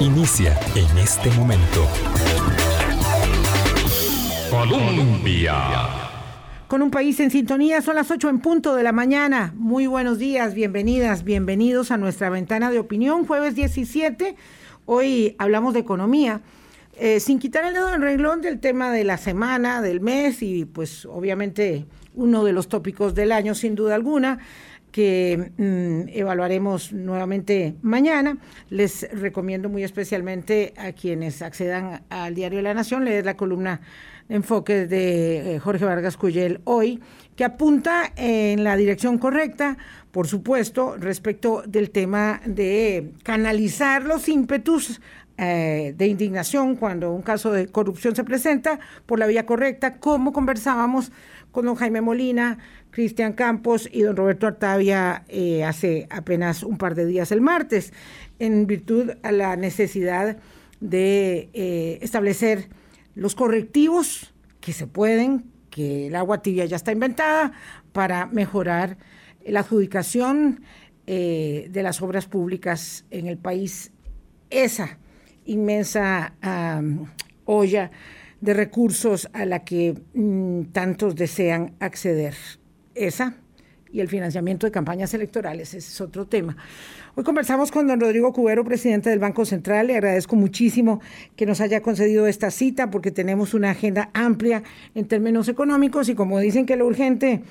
Inicia en este momento. Colombia. Con un país en sintonía, son las 8 en punto de la mañana. Muy buenos días, bienvenidas, bienvenidos a nuestra ventana de opinión, jueves 17. Hoy hablamos de economía. Eh, sin quitar el dedo del renglón del tema de la semana, del mes y pues obviamente uno de los tópicos del año sin duda alguna que mm, evaluaremos nuevamente mañana. Les recomiendo muy especialmente a quienes accedan al Diario de la Nación leer la columna de enfoque de eh, Jorge Vargas Cuyel hoy, que apunta en la dirección correcta, por supuesto, respecto del tema de canalizar los ímpetus eh, de indignación cuando un caso de corrupción se presenta por la vía correcta, como conversábamos con don Jaime Molina, Cristian Campos y don Roberto Artavia eh, hace apenas un par de días el martes, en virtud a la necesidad de eh, establecer los correctivos que se pueden, que el agua tibia ya está inventada, para mejorar la adjudicación de las obras públicas en el país. Esa inmensa olla de recursos a la que mm, tantos desean acceder. Esa y el financiamiento de campañas electorales, ese es otro tema. Hoy conversamos con don Rodrigo Cubero, presidente del Banco Central. Le agradezco muchísimo que nos haya concedido esta cita porque tenemos una agenda amplia en términos económicos y como dicen que lo urgente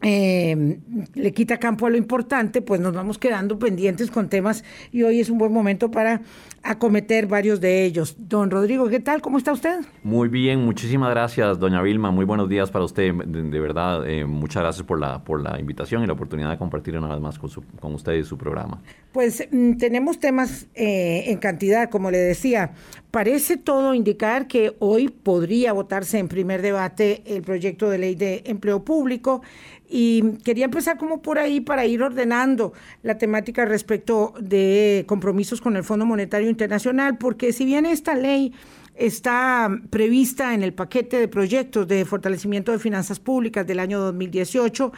eh, le quita campo a lo importante, pues nos vamos quedando pendientes con temas y hoy es un buen momento para acometer varios de ellos. Don Rodrigo, ¿qué tal? ¿Cómo está usted? Muy bien, muchísimas gracias, doña Vilma. Muy buenos días para usted. De, verdad, eh, muchas gracias por la, por la invitación y la oportunidad de compartir una vez más con, con usted y su programa. Pues mm, tenemos temas eh, en cantidad, como le decía. Parece todo indicar que hoy podría votarse en primer debate el proyecto de ley de empleo público. Y quería empezar como por ahí para ir ordenando la temática respecto de compromisos con el Fondo Monetario Internacional, porque si bien esta ley está prevista en el paquete de proyectos de fortalecimiento de finanzas públicas del año 2018,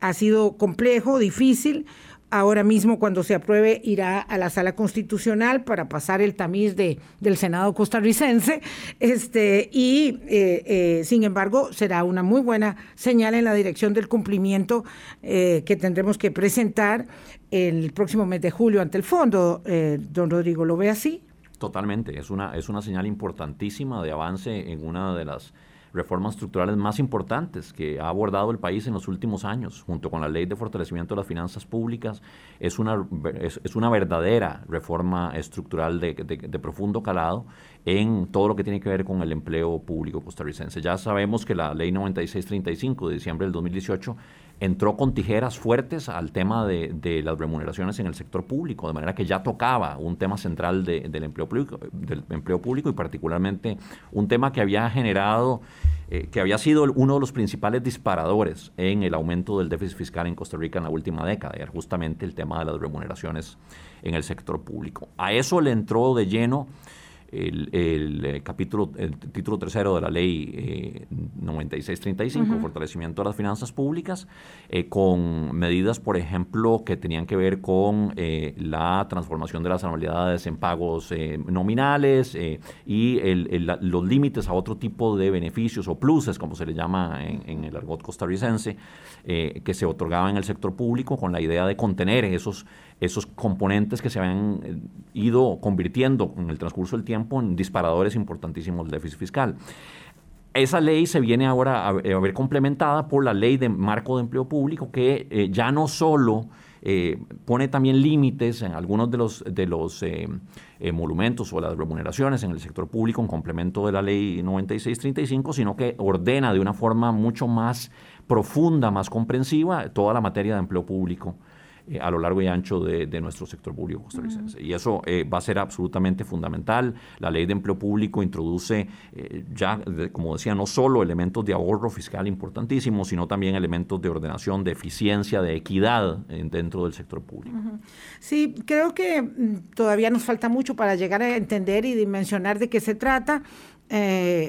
ha sido complejo, difícil, ahora mismo cuando se apruebe irá a la sala constitucional para pasar el tamiz de, del Senado costarricense este, y eh, eh, sin embargo será una muy buena señal en la dirección del cumplimiento eh, que tendremos que presentar el próximo mes de julio ante el fondo. don Rodrigo, ¿lo ve así? Totalmente, es una, es una señal importantísima de avance en una de las reformas estructurales más importantes que ha abordado el país en los últimos años, junto con la ley de fortalecimiento de las finanzas públicas, es una, es, una verdadera reforma estructural de, de, profundo calado en todo lo que tiene que ver con el empleo público costarricense. Ya sabemos que la ley 9635 de diciembre del 2018 entró con tijeras fuertes al tema de, las remuneraciones en el sector público, de manera que ya tocaba un tema central del, empleo público, del empleo público y particularmente un tema que había generado, eh, que había sido uno de los principales disparadores en el aumento del déficit fiscal en Costa Rica en la última década, era justamente el tema de las remuneraciones en el sector público. A eso le entró de lleno el, eh, capítulo, el título tercero de la ley 9635, eh, fortalecimiento de las finanzas públicas, eh, con medidas, por ejemplo, que tenían que ver con la transformación de las anualidades en pagos nominales y los límites a otro tipo de beneficios o pluses, como se le llama en, el argot costarricense, que se otorgaba en el sector público con la idea de contener esos, esos componentes que se habían ido convirtiendo en el transcurso del tiempo en disparadores importantísimos del déficit fiscal. Esa ley se viene ahora a, ver complementada por la ley de marco de empleo público que eh, ya no solo eh, pone también límites en algunos de los, de los eh, monumentos o las remuneraciones en el sector público en complemento de la ley 9635, sino que ordena de una forma mucho más profunda, más comprensiva, toda la materia de empleo público eh, a lo largo y ancho de, nuestro sector público costarricense. Y eso eh, va a ser absolutamente fundamental. La ley de empleo público introduce eh, ya, como decía, no solo elementos de ahorro fiscal importantísimos, sino también elementos de ordenación, de eficiencia, de equidad dentro del sector público. Sí, creo que mm, todavía nos falta mucho para llegar a entender y dimensionar de qué se trata.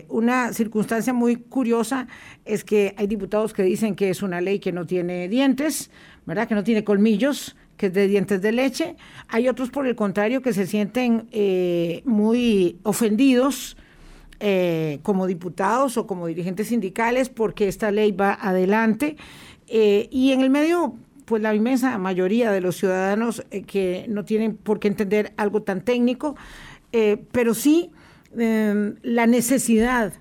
una circunstancia muy curiosa es que hay diputados que dicen que es una ley que no tiene dientes, ¿verdad? Que no tiene colmillos, que es de dientes de leche. Hay otros, por el contrario, que se sienten eh, muy ofendidos eh, como diputados o como dirigentes sindicales porque esta ley va adelante. Eh, y en el medio, pues la inmensa mayoría de los ciudadanos que no tienen por qué entender algo tan técnico, pero sí em, la necesidad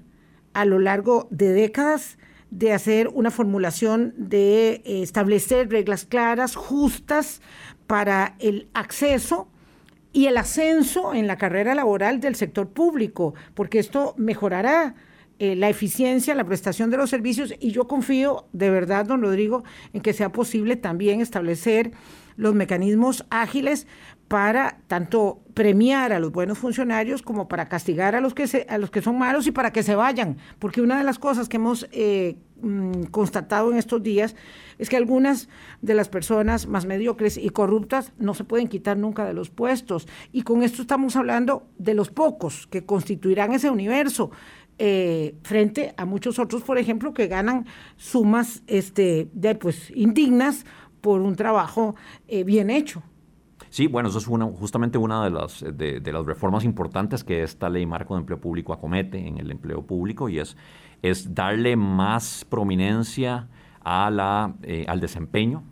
a lo largo de décadas de hacer una formulación de eh, establecer reglas claras, justas para el acceso y el ascenso en la carrera laboral del sector público, porque esto mejorará eh, la eficiencia, la prestación de los servicios. Y yo confío de verdad, don Rodrigo, en que sea posible también establecer los mecanismos ágiles para tanto premiar a los buenos funcionarios como para castigar a los que se, a los que son malos y para que se vayan, porque una de las cosas que hemos eh, mm, constatado en estos días es que algunas de las personas más mediocres y corruptas no se pueden quitar nunca de los puestos y con esto estamos hablando de los pocos que constituirán ese universo. Eh, frente a muchos otros, por ejemplo, que ganan sumas este, pues, indignas por un trabajo eh, bien hecho. Sí, bueno, eso es justamente una de las, de, las reformas importantes que esta ley marco de empleo público acomete en el empleo público y es, es darle más prominencia a la, eh, al desempeño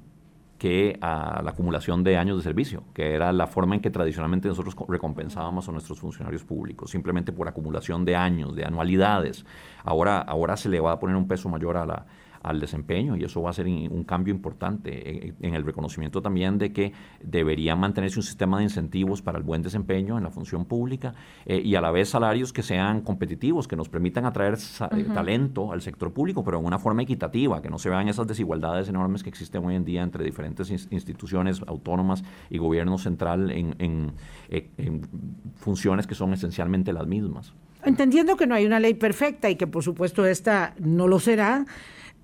que a la acumulación de años de servicio, que era la forma en que tradicionalmente nosotros recompensábamos a nuestros funcionarios públicos, simplemente por acumulación de años, de anualidades. Ahora, ahora se le va a poner un peso mayor a la, al desempeño y eso va a ser un cambio importante en, el reconocimiento también de que debería mantenerse un sistema de incentivos para el buen desempeño en la función pública eh, y a la vez salarios que sean competitivos, que nos permitan atraer eh, talento al sector público, pero en una forma equitativa, que no se vean esas desigualdades enormes que existen hoy en día entre diferentes instituciones autónomas y gobierno central en funciones que son esencialmente las mismas. Entendiendo que no hay una ley perfecta y que por supuesto esta no lo será,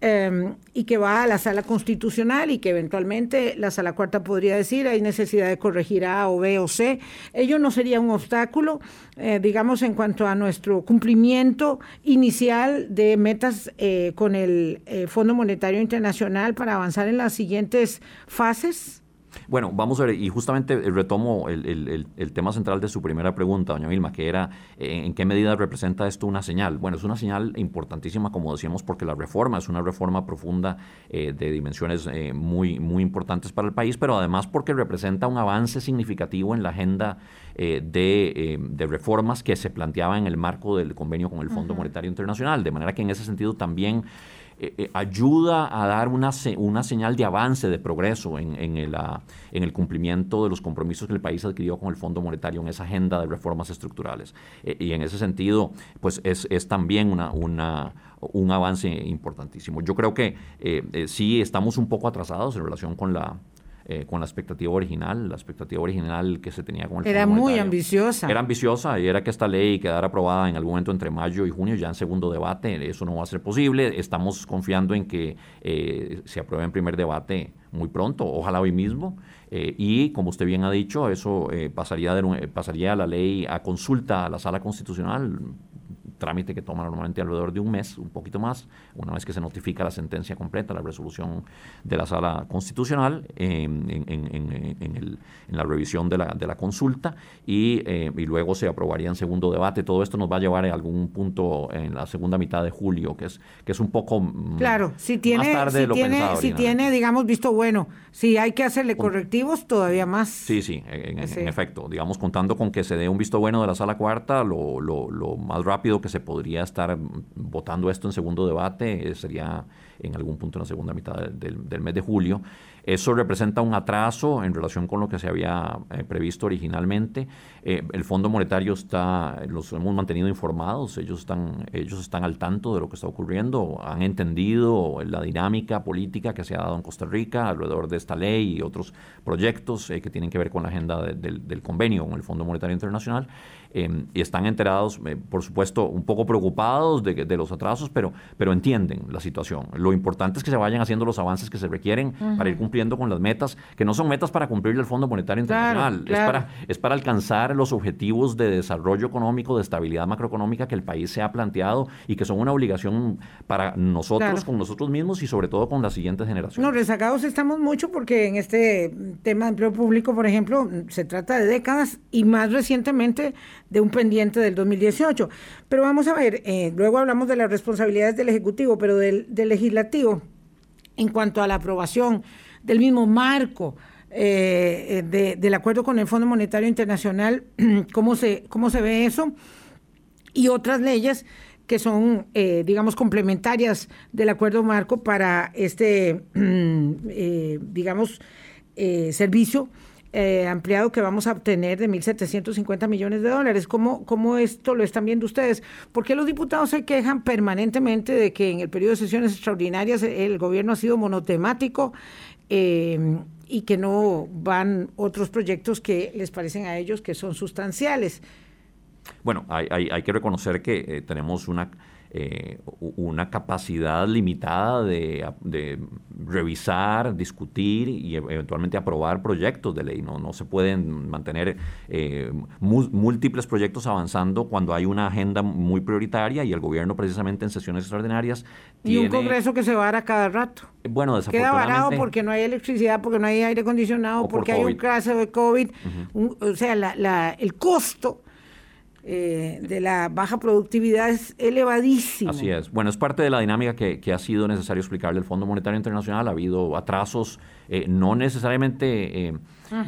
Em, y que va a la sala constitucional y que eventualmente la sala cuarta podría decir hay necesidad de corregir A o B o C. Ello no sería un obstáculo, eh, digamos, en cuanto a nuestro cumplimiento inicial de metas eh, con el eh, Fondo Monetario Internacional para avanzar en las siguientes fases. Bueno, vamos a ver, y justamente retomo el, tema central de su primera pregunta, doña Vilma, que era eh, en qué medida representa esto una señal. Bueno, es una señal importantísima, como decíamos, porque la reforma es una reforma profunda eh, de dimensiones eh, muy, muy importantes para el país, pero además porque representa un avance significativo en la agenda de, reformas que se planteaba en el marco del convenio con el Fondo Monetario Internacional. De manera que en ese sentido también eh, eh, ayuda a dar una, una señal de avance, de progreso en, en, el, ah, en el cumplimiento de los compromisos que el país adquirió con el Fondo Monetario en esa agenda de reformas estructurales. Eh, y en ese sentido, pues es, es también una, una, un avance importantísimo. Yo creo que sí estamos un poco atrasados en relación con la, eh, con la expectativa original. La expectativa original que se tenía con el Era muy ambiciosa. Era ambiciosa y era que esta ley quedara aprobada en algún momento entre mayo y junio, ya en segundo debate. Eso no va a ser posible. Estamos confiando en que eh, se apruebe en primer debate muy pronto, ojalá hoy mismo. Eh, y como usted bien ha dicho, eso pasaría, de, pasaría la ley a consulta a la sala constitucional trámite que toma normalmente alrededor de un mes, un poquito más, una vez que se notifica la sentencia completa, la resolución de la sala constitucional en, en, la revisión de la, de la consulta y, eh, y, luego se aprobaría en segundo debate. Todo esto nos va a llevar a algún punto en la segunda mitad de julio, que es, que es un poco mm, claro, si tiene, más tarde si lo tiene, Si tiene, digamos, visto bueno, si hay que hacerle correctivos, todavía más. Sí, sí, en, efecto. Digamos, contando con que se dé un visto bueno de la sala cuarta, lo, lo, lo más rápido que se podría estar votando esto en segundo debate, eh, sería en algún punto en la segunda mitad del, mes de julio. Eso representa un atraso en relación con lo que se había eh, previsto originalmente. Eh, el Fondo Monetario está, los hemos mantenido informados, ellos están, ellos están al tanto de lo que está ocurriendo, han entendido la dinámica política que se ha dado en Costa Rica alrededor de esta ley y otros proyectos que tienen que ver con la agenda del convenio con el Fondo Monetario Internacional Em, y están enterados, eh, por supuesto, un poco preocupados de, de, los atrasos, pero, pero entienden la situación. Lo importante es que se vayan haciendo los avances que se requieren para ir cumpliendo con las metas, que no son metas para cumplir el Fondo Monetario Internacional, Es, para, es para alcanzar los objetivos de desarrollo económico, de estabilidad macroeconómica que el país se ha planteado y que son una obligación para nosotros, con nosotros mismos y sobre todo con las siguientes generaciones. No, rezagados estamos mucho porque en este tema de empleo público, por ejemplo, se trata de décadas y más recientemente de un pendiente del 2018. Pero vamos a ver, eh, luego hablamos de las responsabilidades del Ejecutivo, pero del, Legislativo en cuanto a la aprobación del mismo marco. Eh, del acuerdo con el Fondo Monetario Internacional, cómo se, cómo se ve eso, y otras leyes que son, eh, digamos, complementarias del acuerdo marco para este, digamos, servicio eh, ampliado que vamos a obtener de 1.750 millones de dólares. ¿Cómo, ¿Cómo esto lo están viendo ustedes? ¿Por qué los diputados se quejan permanentemente de que en el periodo de sesiones extraordinarias el gobierno ha sido monotemático eh, y que no van otros proyectos que les parecen a ellos que son sustanciales? Bueno, hay, hay, que reconocer que eh, tenemos una eh, una capacidad limitada de, revisar, discutir y e, eventualmente aprobar proyectos de ley. No, no se pueden mantener eh, múltiples proyectos avanzando cuando hay una agenda muy prioritaria y el gobierno precisamente en sesiones extraordinarias y un Congreso que se va a dar a cada rato. Bueno, desafortunadamente... Queda varado porque no hay electricidad, porque no hay aire acondicionado, porque hay un caso de COVID. o sea, la, el costo eh, de la baja productividad es elevadísimo. Así es. Bueno, es parte de la dinámica que, ha sido necesario explicarle al Fondo Monetario Internacional. Ha habido atrasos, eh, no necesariamente eh,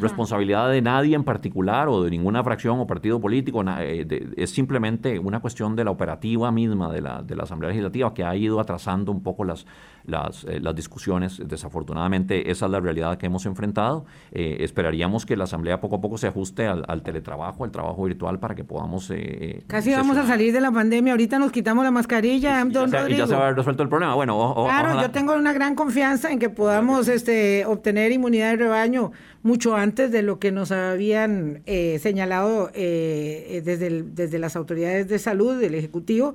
responsabilidad de nadie en particular o de ninguna fracción o partido político. es simplemente una cuestión de la operativa misma de la, de la Asamblea Legislativa que ha ido atrasando un poco las, las, las discusiones. Desafortunadamente, esa es la realidad que hemos enfrentado. esperaríamos que la Asamblea poco a poco se ajuste al, al teletrabajo, al trabajo virtual, para que podamos eh, Casi vamos a salir de la pandemia, ahorita nos quitamos la mascarilla, y, don ya, se, y ya se va a haber resuelto el problema. Bueno, claro, yo tengo una gran confianza en que podamos este, obtener inmunidad de rebaño mucho antes de lo que nos habían eh, señalado eh, desde, desde las autoridades de salud, del Ejecutivo.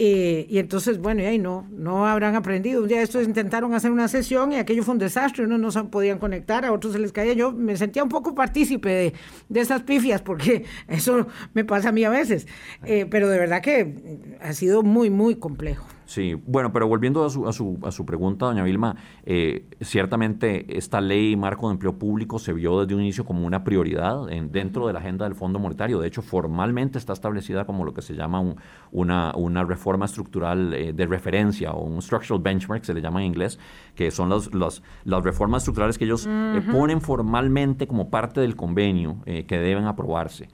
Eh, y entonces, bueno, y ahí no, no habrán aprendido. Un día estos intentaron hacer una sesión y aquello fue un desastre, unos no se podían conectar, a otros se les caía. Yo me sentía un poco partícipe de, de esas pifias, porque eso me pasa a mí a veces. Eh, pero de verdad que ha sido muy, muy complejo. Sí, bueno, pero volviendo a su, a su, a su pregunta, doña Vilma, eh, ciertamente esta ley marco de empleo público se vio desde un inicio como una prioridad en, dentro de la agenda del Fondo Monetario. De hecho, formalmente está establecida como lo que se llama una, una reforma estructural eh, de referencia o un structural benchmark, se le llama en inglés, que son las, las, las reformas estructurales que ellos eh, ponen formalmente como parte del convenio que deben aprobarse.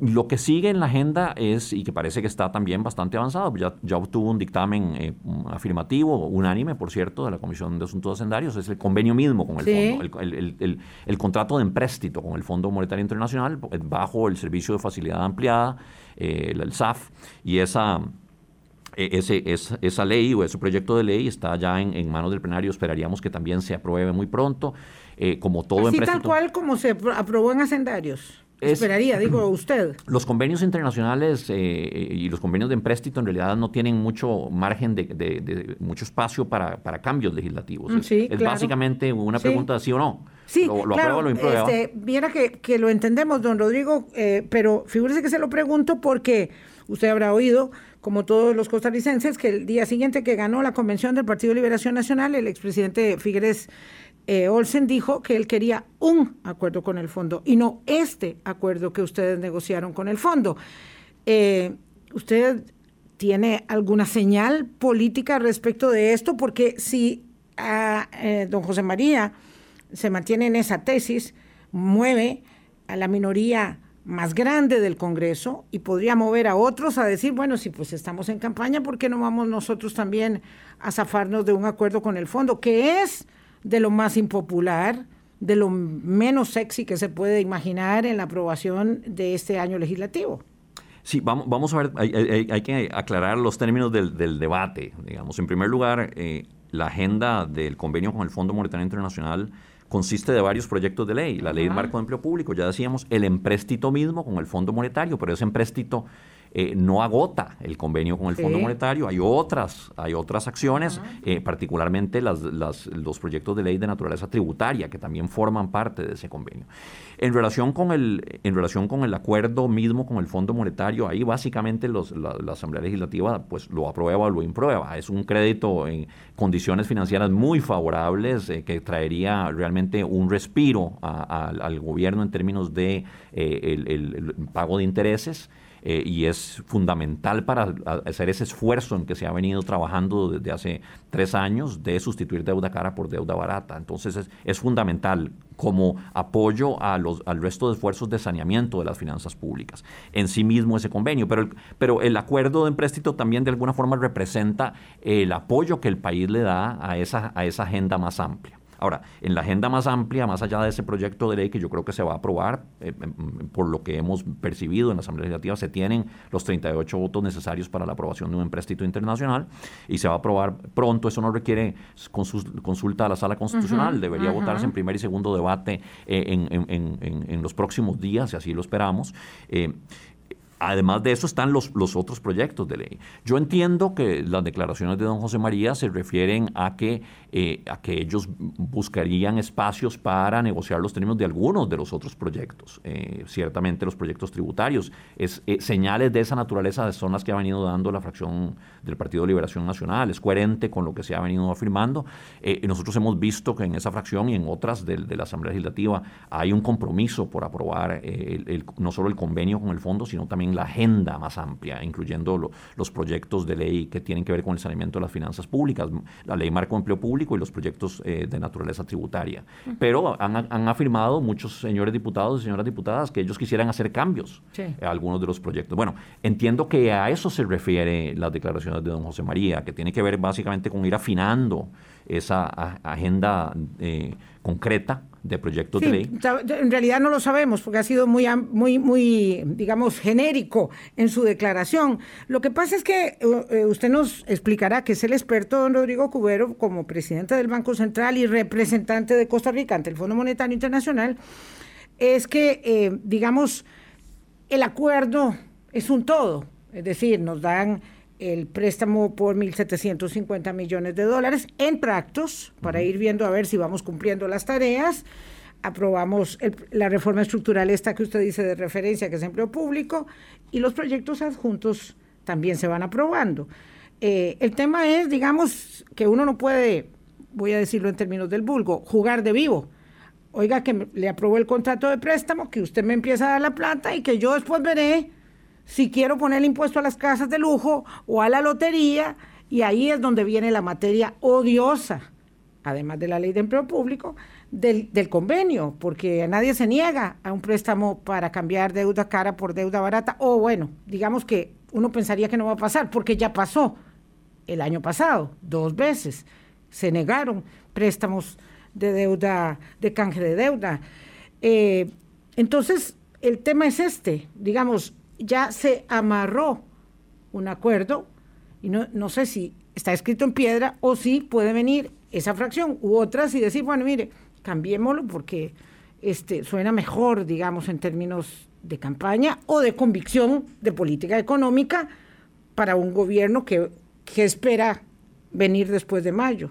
Lo que sigue en la agenda es, y que parece que está también bastante avanzado, ya, ya obtuvo un dictamen eh, afirmativo, unánime, por cierto, de la Comisión de Asuntos Hacendarios, es el convenio mismo con el fondo, el, contrato de empréstito con el Fondo Monetario Internacional eh, bajo el Servicio de Facilidad Ampliada, eh, el SAF, y esa... Ese, esa ley o ese proyecto de ley está ya en, manos del plenario, esperaríamos que también se apruebe muy pronto. como todo Así tal cual como se aprobó en Hacendarios. Esperaría, digo usted. Los convenios internacionales eh, y los convenios de empréstito en realidad no tienen mucho margen de, mucho espacio para, cambios legislativos. Sí, es, básicamente una pregunta de sí o no. Sí, lo, claro, lo este, viera que, que, lo entendemos, don Rodrigo, eh, pero figúrese que se lo pregunto porque usted habrá oído, como todos los costarricenses, que el día siguiente que ganó la convención del Partido de Liberación Nacional, el expresidente Figueres eh, Olsen dijo que él quería un acuerdo con el fondo y no este acuerdo que ustedes negociaron con el fondo. Eh, ¿Usted tiene alguna señal política respecto de esto? Porque si a, eh, don José María se mantiene en esa tesis, mueve a la minoría más grande del Congreso y podría mover a otros a decir, bueno, si pues estamos en campaña, ¿por qué no vamos nosotros también a zafarnos de un acuerdo con el fondo? Que es de lo más impopular, de lo menos sexy que se puede imaginar en la aprobación de este año legislativo. Sí, vamos, vamos a ver, hay, que aclarar los términos del, debate. Digamos, en primer lugar, eh, la agenda del convenio con el Fondo Monetario Internacional consiste de varios proyectos de ley. La ley de marco de empleo público, ya decíamos, el empréstito mismo con el Fondo Monetario, pero ese empréstito eh, no agota el convenio con el Fondo Monetario, hay otras, hay otras acciones, eh, particularmente las, los proyectos de ley de naturaleza tributaria que también forman parte de ese convenio. En relación con el, en relación con el acuerdo mismo con el Fondo Monetario, ahí básicamente los, la, Asamblea Legislativa pues lo aprueba o lo imprueba. Es un crédito en condiciones financieras muy favorables eh, que traería realmente un respiro al gobierno en términos de el pago de intereses. Eh, y es fundamental para hacer ese esfuerzo en que se ha venido trabajando desde hace tres años de sustituir deuda cara por deuda barata. Entonces es, fundamental como apoyo a los, al resto de esfuerzos de saneamiento de las finanzas públicas. En sí mismo ese convenio, pero el, pero el acuerdo de empréstito también de alguna forma representa el apoyo que el país le da a esa, a esa agenda más amplia. Ahora, en la agenda más amplia, más allá de ese proyecto de ley que yo creo que se va a aprobar, eh, em, em, por lo que hemos percibido en la Asamblea Legislativa, se tienen los 38 votos necesarios para la aprobación de un empréstito internacional y se va a aprobar pronto. Eso no requiere consulta a la Sala Constitucional, debería votarse en primer y segundo debate eh, en, los próximos días, y así lo esperamos. Eh, Además de eso están los, los otros proyectos de ley. Yo entiendo que las declaraciones de don José María se refieren a que, eh, a que ellos buscarían espacios para negociar los términos de algunos de los otros proyectos. Eh, ciertamente los proyectos tributarios. Es, eh, señales de esa naturaleza son las que ha venido dando la fracción del Partido de Liberación Nacional. Es coherente con lo que se ha venido afirmando. nosotros hemos visto que en esa fracción y en otras de, la Asamblea Legislativa hay un compromiso por aprobar no solo el convenio con el fondo, sino también la agenda más amplia, incluyendo los proyectos de ley que tienen que ver con el saneamiento de las finanzas públicas, la ley marco empleo público y los proyectos eh, de naturaleza tributaria. Pero han, afirmado muchos señores diputados y señoras diputadas que ellos quisieran hacer cambios a algunos de los proyectos. Bueno, entiendo que a eso se refiere las declaraciones de don José María, que tiene que ver básicamente con ir afinando esa agenda eh, concreta de proyectos de ley. En realidad no lo sabemos porque ha sido muy, muy, muy, digamos, genérico en su declaración. Lo que pasa es que eh, eh, usted nos explicará que es el experto don Rodrigo Cubero como presidente del Banco Central y representante de Costa Rica ante el Fondo Monetario Internacional, es que, digamos, el acuerdo es un todo. Es decir, nos dan el préstamo por 1.750 millones de dólares en tractos para ir viendo a ver si vamos cumpliendo las tareas. Aprobamos la reforma estructural esta que usted dice de referencia, que es empleo público, y los proyectos adjuntos también se van aprobando. Eh, el tema es, digamos, que uno no puede, voy a decirlo en términos del vulgo, jugar de vivo. Oiga, que le aprobó el contrato de préstamo, que usted me empieza a dar la plata y que yo después veré si quiero poner impuesto a las casas de lujo o a la lotería, y ahí es donde viene la materia odiosa, además de la ley de empleo público, del, convenio, porque nadie se niega a un préstamo para cambiar deuda cara por deuda barata, o bueno, digamos que uno pensaría que no va a pasar, porque ya pasó el año pasado, dos veces, se negaron préstamos de deuda, de canje de deuda. Eh, entonces, el tema es este, digamos, ya se amarró un acuerdo, y no, no sé si está escrito en piedra o si puede venir esa fracción u otras y decir, bueno, mire, cambiémoslo porque este, suena mejor, digamos, en términos de campaña o de convicción de política económica para un gobierno que, que espera venir después de mayo.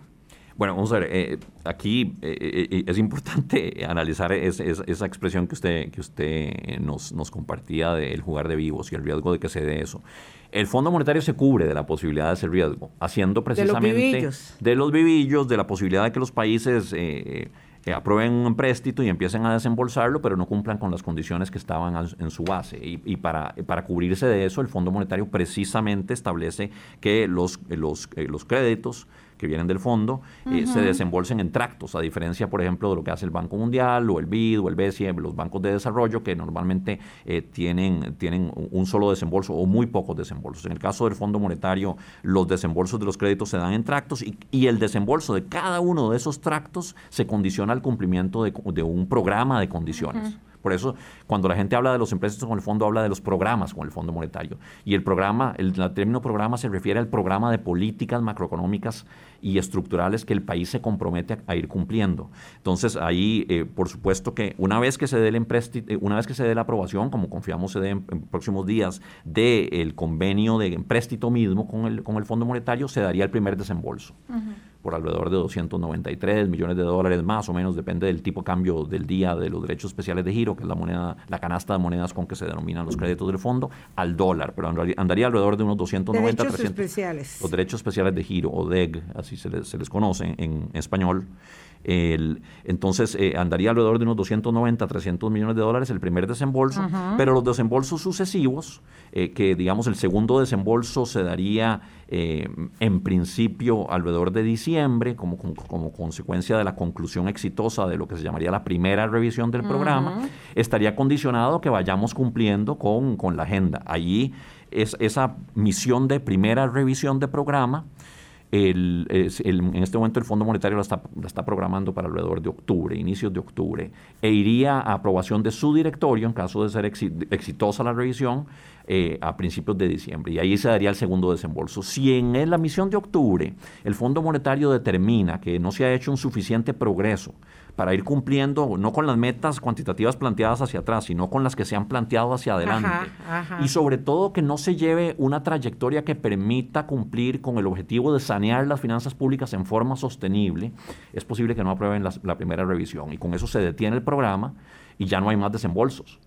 Bueno, vamos a ver, eh, aquí eh, eh, es importante analizar esa expresión que usted, que usted nos, nos compartía del jugar de vivos y el riesgo de que se dé eso. El Fondo Monetario se cubre de la posibilidad de ese riesgo, haciendo precisamente de los vivillos, de, los vivillos, de la posibilidad de que los países aprueben un empréstito y empiecen a desembolsarlo, pero no cumplan con las condiciones que estaban en su base. Y, y para, para, cubrirse de eso, el Fondo Monetario precisamente establece que los, los, los créditos que vienen del fondo eh, se desembolsen en tractos, a diferencia, por ejemplo, de lo que hace el Banco Mundial o el BID o el BCE, los bancos de desarrollo, que normalmente eh, tienen, tienen un solo desembolso o muy pocos desembolsos. En el caso del Fondo Monetario, los desembolsos de los créditos se dan en tractos y, y el desembolso de cada uno de esos tractos se condiciona al cumplimiento de, de un programa de condiciones Por eso, cuando la gente habla de los empréstitos con el fondo, habla de los programas con el Fondo Monetario. Y el programa, el, término programa se refiere al programa de políticas macroeconómicas y estructurales que el país se compromete a, ir cumpliendo. Entonces, ahí, eh, por supuesto que una vez que se dé el empréstito, eh, una vez que se dé la aprobación, como confiamos se dé en, próximos días, del convenio de empréstito mismo con el, con el Fondo Monetario, se daría el primer desembolso por alrededor de 293 millones de dólares más o menos, depende del tipo de cambio del día de los derechos especiales de giro, que es la moneda, la canasta de monedas con que se denominan los créditos del fondo, al dólar, pero andaría alrededor de unos 290, derechos especiales. Los derechos especiales de giro, o DEG, así se les, se les conoce en español. El, entonces eh, andaría alrededor de unos 290, 300 millones de dólares el primer desembolso, pero los desembolsos sucesivos, eh, que digamos el segundo desembolso se daría eh, en principio alrededor de diciembre como, como, consecuencia de la conclusión exitosa de lo que se llamaría la primera revisión del programa, estaría condicionado que vayamos cumpliendo con, con la agenda. Allí es esa misión de primera revisión de programa en este momento el Fondo Monetario la está, está, programando para alrededor de octubre, inicios de octubre, e iría a aprobación de su directorio, en caso de ser exitosa la revisión, eh, a principios de diciembre. Y ahí se daría el segundo desembolso. Si en la misión de octubre el Fondo Monetario determina que no se ha hecho un suficiente progreso para ir cumpliendo, no con las metas cuantitativas planteadas hacia atrás, sino con las que se han planteado hacia adelante. Y sobre todo que no se lleve una trayectoria que permita cumplir con el objetivo de sanear las finanzas públicas en forma sostenible, es posible que no aprueben la primera revisión. Y con eso se detiene el programa y ya no hay más desembolsos.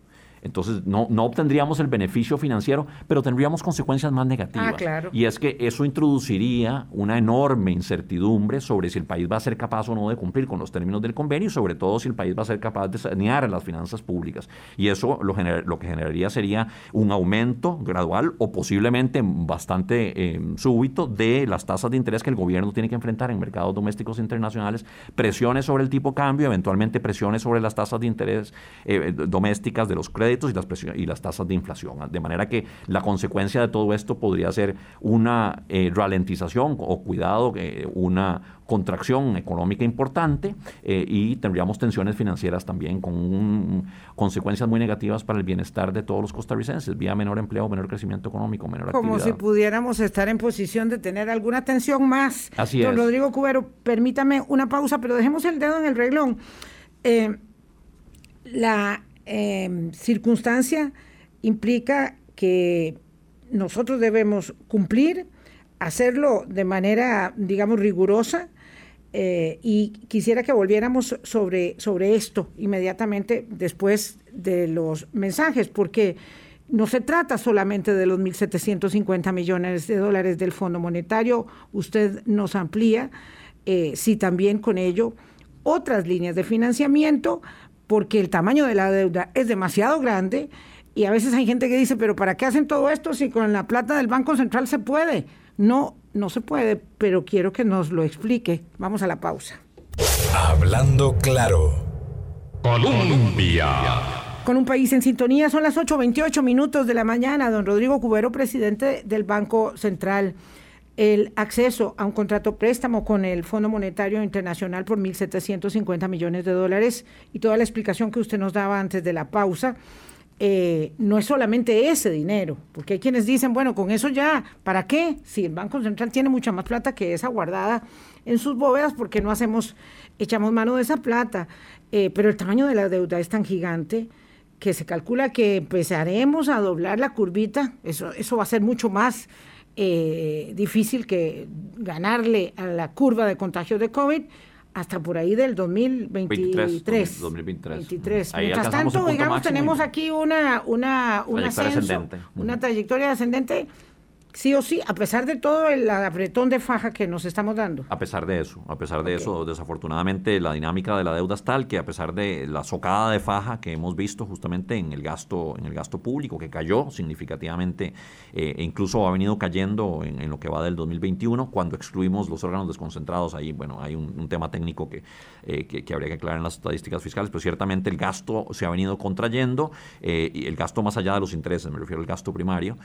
Entonces no, no obtendríamos el beneficio financiero, pero tendríamos consecuencias más negativas. Ah, y es que eso introduciría una enorme incertidumbre sobre si el país va a ser capaz o no de cumplir con los términos del convenio y sobre todo si el país va a ser capaz de sanear las finanzas públicas. Y eso lo, lo que generaría sería un aumento gradual o posiblemente bastante eh, súbito de las tasas de interés que el gobierno tiene que enfrentar en mercados domésticos internacionales, presiones sobre el tipo de cambio, eventualmente presiones sobre las tasas de interés eh, domésticas de los créditos y las, y las tasas de inflación. De manera que la consecuencia de todo esto podría ser una eh, ralentización o cuidado, eh, una contracción económica importante eh, y tendríamos tensiones financieras también con consecuencias muy negativas para el bienestar de todos los costarricenses, vía menor empleo, menor crecimiento económico, menor Como si pudiéramos estar en posición de tener alguna tensión más. Así Don Rodrigo Cubero, permítame una pausa, pero dejemos el dedo en el reglón. la Em, circunstancia implica que nosotros debemos cumplir, hacerlo de manera, digamos, rigurosa. Eh, y quisiera que volviéramos sobre, sobre esto inmediatamente después de los mensajes, porque no se trata solamente de los 1.750 millones de dólares del Fondo Monetario, usted nos amplía, eh, si también con ello otras líneas de financiamiento porque el tamaño de la deuda es demasiado grande y a veces hay gente que dice, pero ¿para qué hacen todo esto si con la plata del Banco Central se puede? No, no se puede, pero quiero que nos lo explique. Vamos a la pausa. Hablando claro. Colombia. Con un país en sintonía, son las 8.28 minutos de la mañana. Don Rodrigo Cubero, presidente del Banco Central el acceso a un contrato préstamo con el Fondo Monetario Internacional por 1.750 millones de dólares y toda la explicación que usted nos daba antes de la pausa, eh, no es solamente ese dinero, porque hay quienes dicen, bueno, con eso ya, ¿para qué? Si el Banco Central tiene mucha más plata que esa guardada en sus bóvedas, ¿por qué no hacemos, echamos mano de esa plata? Eh, pero el tamaño de la deuda es tan gigante que se calcula que empezaremos a doblar la curvita, eso, eso va a ser mucho más eh, difícil que ganarle a la curva de contagio de COVID hasta por ahí del 2023. 2023. Mientras tanto, digamos, tenemos aquí una, una, un ascenso, una trayectoria ascendente sí o sí, a pesar de todo el apretón de faja que nos estamos dando. A pesar de eso, a pesar de eso, desafortunadamente la dinámica de la deuda es tal que a pesar de la socada de faja que hemos visto justamente en el gasto, en el gasto público, que cayó significativamente, eh, e incluso ha venido cayendo en, lo que va del 2021, cuando excluimos los órganos desconcentrados, ahí bueno, hay un, tema técnico eh, que, que, habría que aclarar en las estadísticas fiscales, pero ciertamente el gasto se ha venido contrayendo, eh, y el gasto más allá de los intereses, me refiero al gasto primario,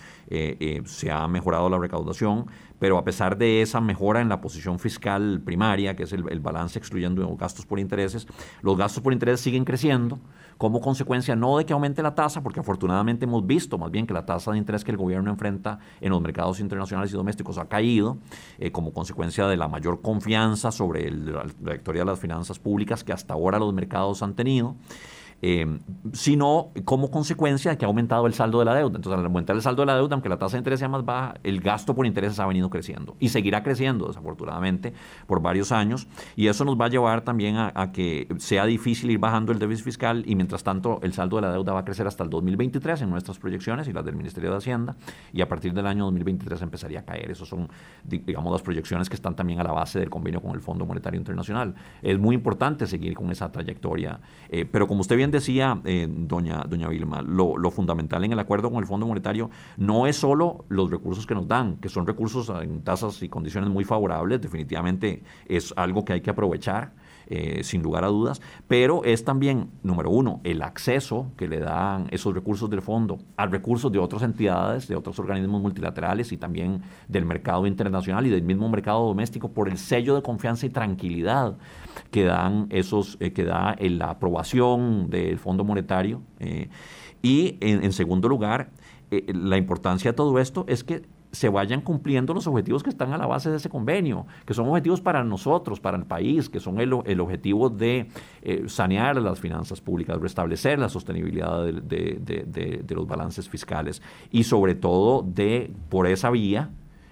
se ha mejorado la recaudación, pero a pesar de esa mejora en la posición fiscal primaria, que es el, balance excluyendo gastos por intereses, los gastos por intereses siguen creciendo como consecuencia no de que aumente la tasa, porque afortunadamente hemos visto más bien que la tasa de interés que el gobierno enfrenta en los mercados internacionales y domésticos ha caído eh, como consecuencia de la mayor confianza sobre la trayectoria de las finanzas públicas que hasta ahora los mercados han tenido eh, sino como consecuencia de que ha aumentado el saldo de la deuda. Entonces, al aumentar el saldo de la deuda, aunque la tasa de interés sea más baja, el gasto por intereses ha venido creciendo y seguirá creciendo, desafortunadamente, por varios años. Y eso nos va a llevar también a, que sea difícil ir bajando el déficit fiscal y, mientras tanto, el saldo de la deuda va a crecer hasta el 2023 en nuestras proyecciones y las del Ministerio de Hacienda. Y a partir del año 2023 empezaría a caer. Esas son, digamos, las proyecciones que están también a la base del convenio con el Fondo Monetario Internacional. Es muy importante seguir con esa trayectoria. Eh, pero como usted bien decía, eh, doña, doña Vilma, lo, fundamental en el acuerdo con el Fondo Monetario no es solo los recursos que nos dan, que son recursos en tasas y condiciones muy favorables, definitivamente es algo que hay que aprovechar. Eh, sin lugar a dudas, pero es también, número uno, el acceso que le dan esos recursos del fondo a recursos de otras entidades, de otros organismos multilaterales y también del mercado internacional y del mismo mercado doméstico por el sello de confianza y tranquilidad que dan esos, eh, que da la aprobación del Fondo Monetario. Eh, y en, segundo lugar, la importancia de todo esto es que se vayan cumpliendo los objetivos que están a la base de ese convenio, que son objetivos para nosotros, para el país, que son el, objetivo de sanear las finanzas públicas, restablecer la sostenibilidad de, los balances fiscales y sobre todo de, por esa vía,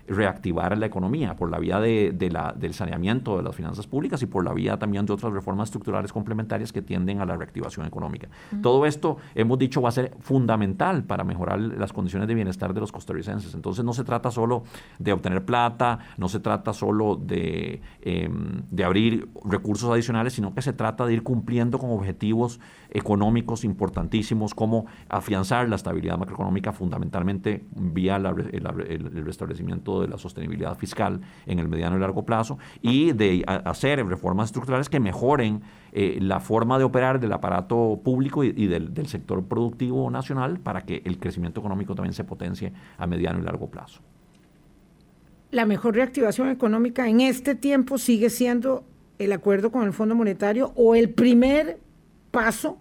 reactivar la economía por la vía de, la, del saneamiento de las finanzas públicas y por la vía también de otras reformas estructurales complementarias que tienden a la reactivación económica. Todo esto, hemos dicho, va a ser fundamental para mejorar las condiciones de bienestar de los costarricenses. Entonces no se trata solo de obtener plata, no se trata solo de, em, de abrir recursos adicionales, sino que se trata de ir cumpliendo con objetivos económicos importantísimos como afianzar la estabilidad macroeconómica fundamentalmente vía el restablecimiento de la sostenibilidad fiscal en el mediano y largo plazo y de hacer reformas estructurales que mejoren eh, la forma de operar del aparato público y, del, del sector productivo nacional para que el crecimiento económico también se potencie a mediano y largo plazo. La mejor reactivación económica en este tiempo sigue siendo el acuerdo con el Fondo Monetario o el primer paso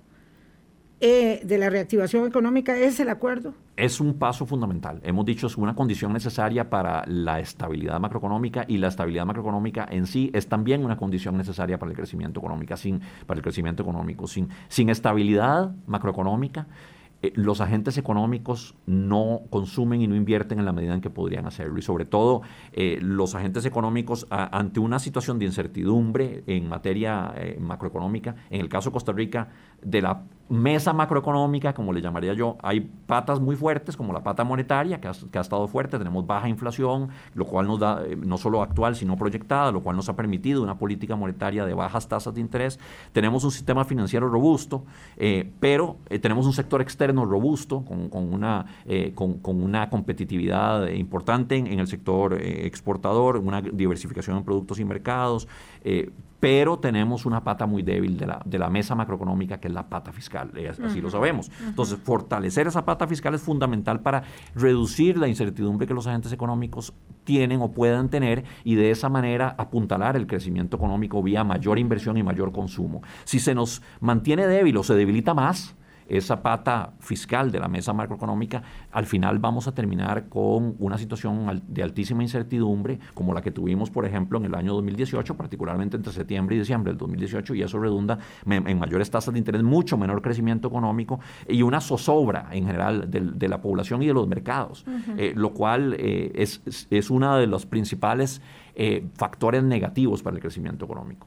eh, de la reactivación económica es el acuerdo? Es un paso fundamental. Hemos dicho es una condición necesaria para la estabilidad macroeconómica y la estabilidad macroeconómica en sí es también una condición necesaria para el crecimiento económico. Sin, para el crecimiento económico. Sin, sin estabilidad macroeconómica, eh, los agentes económicos no consumen y no invierten en la medida en que podrían hacerlo. Y sobre todo, eh, los agentes económicos, ante una situación de incertidumbre en materia eh, macroeconómica, en el caso de Costa Rica, de la mesa macroeconómica, como le llamaría yo, hay patas muy fuertes, como la pata monetaria, que ha, estado fuerte, tenemos baja inflación, lo cual nos da, no solo actual, sino proyectada, lo cual nos ha permitido una política monetaria de bajas tasas de interés. Tenemos un sistema financiero robusto, pero tenemos un sector externo robusto, con, una, eh, con, una competitividad importante en, el sector eh, exportador, una diversificación en productos y mercados, eh, pero tenemos una pata muy débil de la, de la mesa macroeconómica, que es la pata fiscal, así lo sabemos. Entonces, fortalecer esa pata fiscal es fundamental para reducir la incertidumbre que los agentes económicos tienen o puedan tener y de esa manera apuntalar el crecimiento económico vía mayor inversión y mayor consumo. Si se nos mantiene débil o se debilita más, esa pata fiscal de la mesa macroeconómica, al final vamos a terminar con una situación de altísima incertidumbre, como la que tuvimos, por ejemplo, en el año 2018, particularmente entre septiembre y diciembre del 2018, y eso redunda en mayores tasas de interés, mucho menor crecimiento económico y una zozobra en general de, la población y de los mercados, eh, lo cual eh, es, es uno de los principales eh, factores negativos para el crecimiento económico.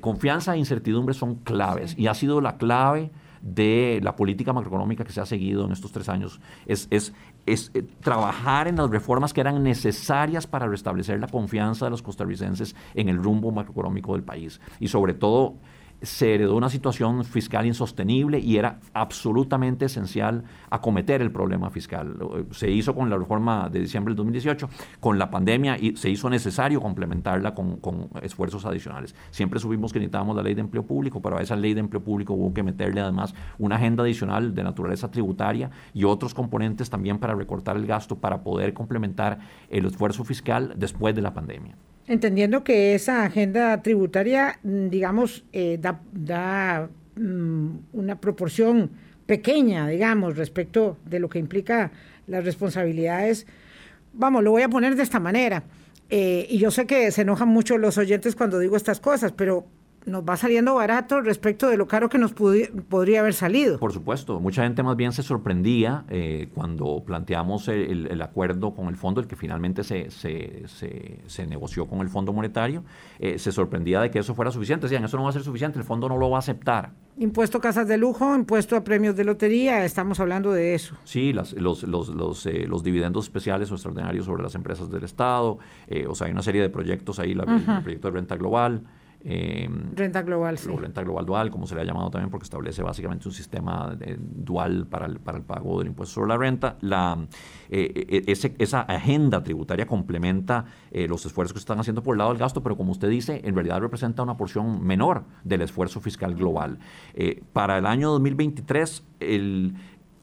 confianza e incertidumbre son claves y ha sido la clave de la política macroeconómica que se ha seguido en estos tres años es, es, es eh, trabajar en las reformas que eran necesarias para restablecer la confianza de los costarricenses en el rumbo macroeconómico del país. Y sobre todo se heredó una situación fiscal insostenible y era absolutamente esencial acometer el problema fiscal. Se hizo con la reforma de diciembre del 2018, con la pandemia y se hizo necesario complementarla con, esfuerzos adicionales. Siempre supimos que necesitábamos la ley de empleo público, pero a esa ley de empleo público hubo que meterle además una agenda adicional de naturaleza tributaria y otros componentes también para recortar el gasto para poder complementar el esfuerzo fiscal después de la pandemia. Entendiendo que esa agenda tributaria, mm, digamos, eh, da, mm, una proporción pequeña, digamos, respecto de lo que implica las responsabilidades. Vamos, lo voy a poner de esta manera. Eh, y yo sé que se enojan mucho los oyentes cuando digo estas cosas, pero nos va saliendo barato respecto de lo caro que nos podría haber salido. Por supuesto, mucha gente más bien se sorprendía eh, cuando planteamos el, acuerdo con el fondo, el que finalmente se, se, se, negoció con el Fondo Monetario, eh, se sorprendía de que eso fuera suficiente. Decían, eso no va a ser suficiente, el fondo no lo va a aceptar. Impuesto a casas de lujo, impuesto a premios de lotería, estamos hablando de eso. Sí, los, los, los, eh, los, dividendos especiales o extraordinarios sobre las empresas del Estado, o sea, hay una serie de proyectos ahí, el proyecto de renta global. Em, renta global, sí. Renta global dual, como se le ha llamado también, porque establece básicamente un sistema dual para el, para el pago del impuesto sobre la renta. La, eh, e, esa agenda tributaria complementa eh, los esfuerzos que se están haciendo por el lado del gasto, pero como usted dice, en realidad representa una porción menor del esfuerzo fiscal global. Eh, para el año 2023, el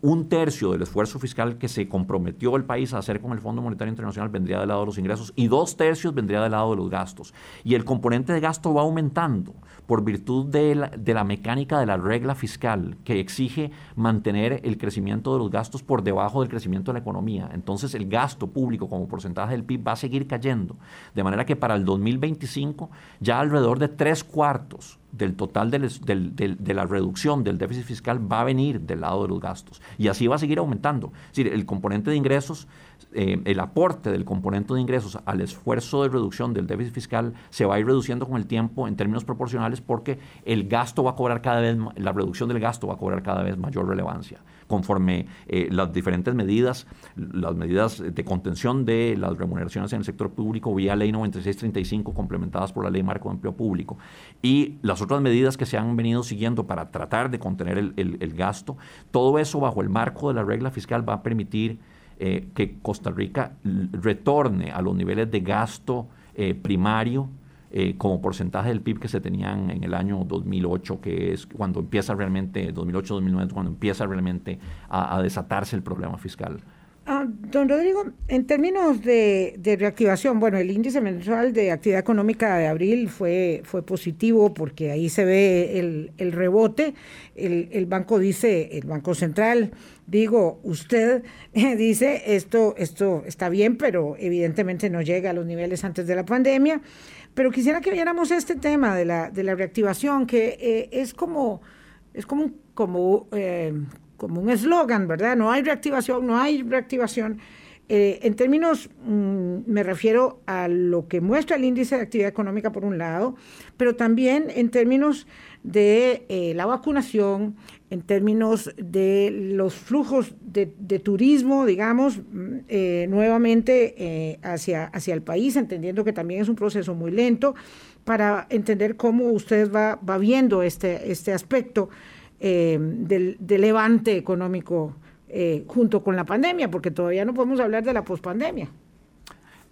un tercio del esfuerzo fiscal que se comprometió el país a hacer con el Fondo Monetario Internacional vendría del lado de los ingresos y dos tercios vendría del lado de los gastos. Y el componente de gasto va aumentando por virtud de la, mecánica de la regla fiscal que exige mantener el crecimiento de los gastos por debajo del crecimiento de la economía. Entonces el gasto público como porcentaje del PIB va a seguir cayendo. De manera que para el 2025 ya alrededor de tres cuartos del total de la reducción del déficit fiscal va a venir del lado de los gastos. Y así va a seguir aumentando. Es decir, el componente de ingresos eh, el aporte del componente de ingresos al esfuerzo de reducción del déficit fiscal se va a ir reduciendo con el tiempo en términos proporcionales porque el gasto va a cobrar cada vez, la reducción del gasto va a cobrar cada vez mayor relevancia conforme eh, las diferentes medidas, las medidas de contención de las remuneraciones en el sector público vía ley 9635 complementadas por la ley marco de empleo público. Y las otras medidas que se han venido siguiendo para tratar de contener el gasto, todo eso bajo el marco de la regla fiscal va a permitir eh, que Costa Rica retorne a los niveles de gasto eh, primario eh, como porcentaje del PIB que se tenían en el año 2008, que es cuando empieza realmente, 2008-2009, cuando empieza realmente a desatarse el problema fiscal. Ah, don Rodrigo, en términos de, reactivación, bueno, el índice mensual de actividad económica de abril fue, fue positivo porque ahí se ve el, rebote. El, banco dice, el Banco Central, digo, usted dice, esto, esto está bien, pero evidentemente no llega a los niveles antes de la pandemia. Pero quisiera que viéramos este tema de la, de la reactivación, que eh, es como, es como, como eh, como un eslogan, ¿verdad? No hay reactivación, no hay reactivación. Eh, en términos, mm, me refiero a lo que muestra el índice de actividad económica por un lado, pero también en términos de eh, la vacunación, en términos de los flujos de, turismo, digamos, mm, eh, nuevamente hacia, hacia el país, entendiendo que también es un proceso muy lento, para entender cómo usted va, va viendo este, este aspecto eh, del, levante económico eh, junto con la pandemia, porque todavía no podemos hablar de la pospandemia.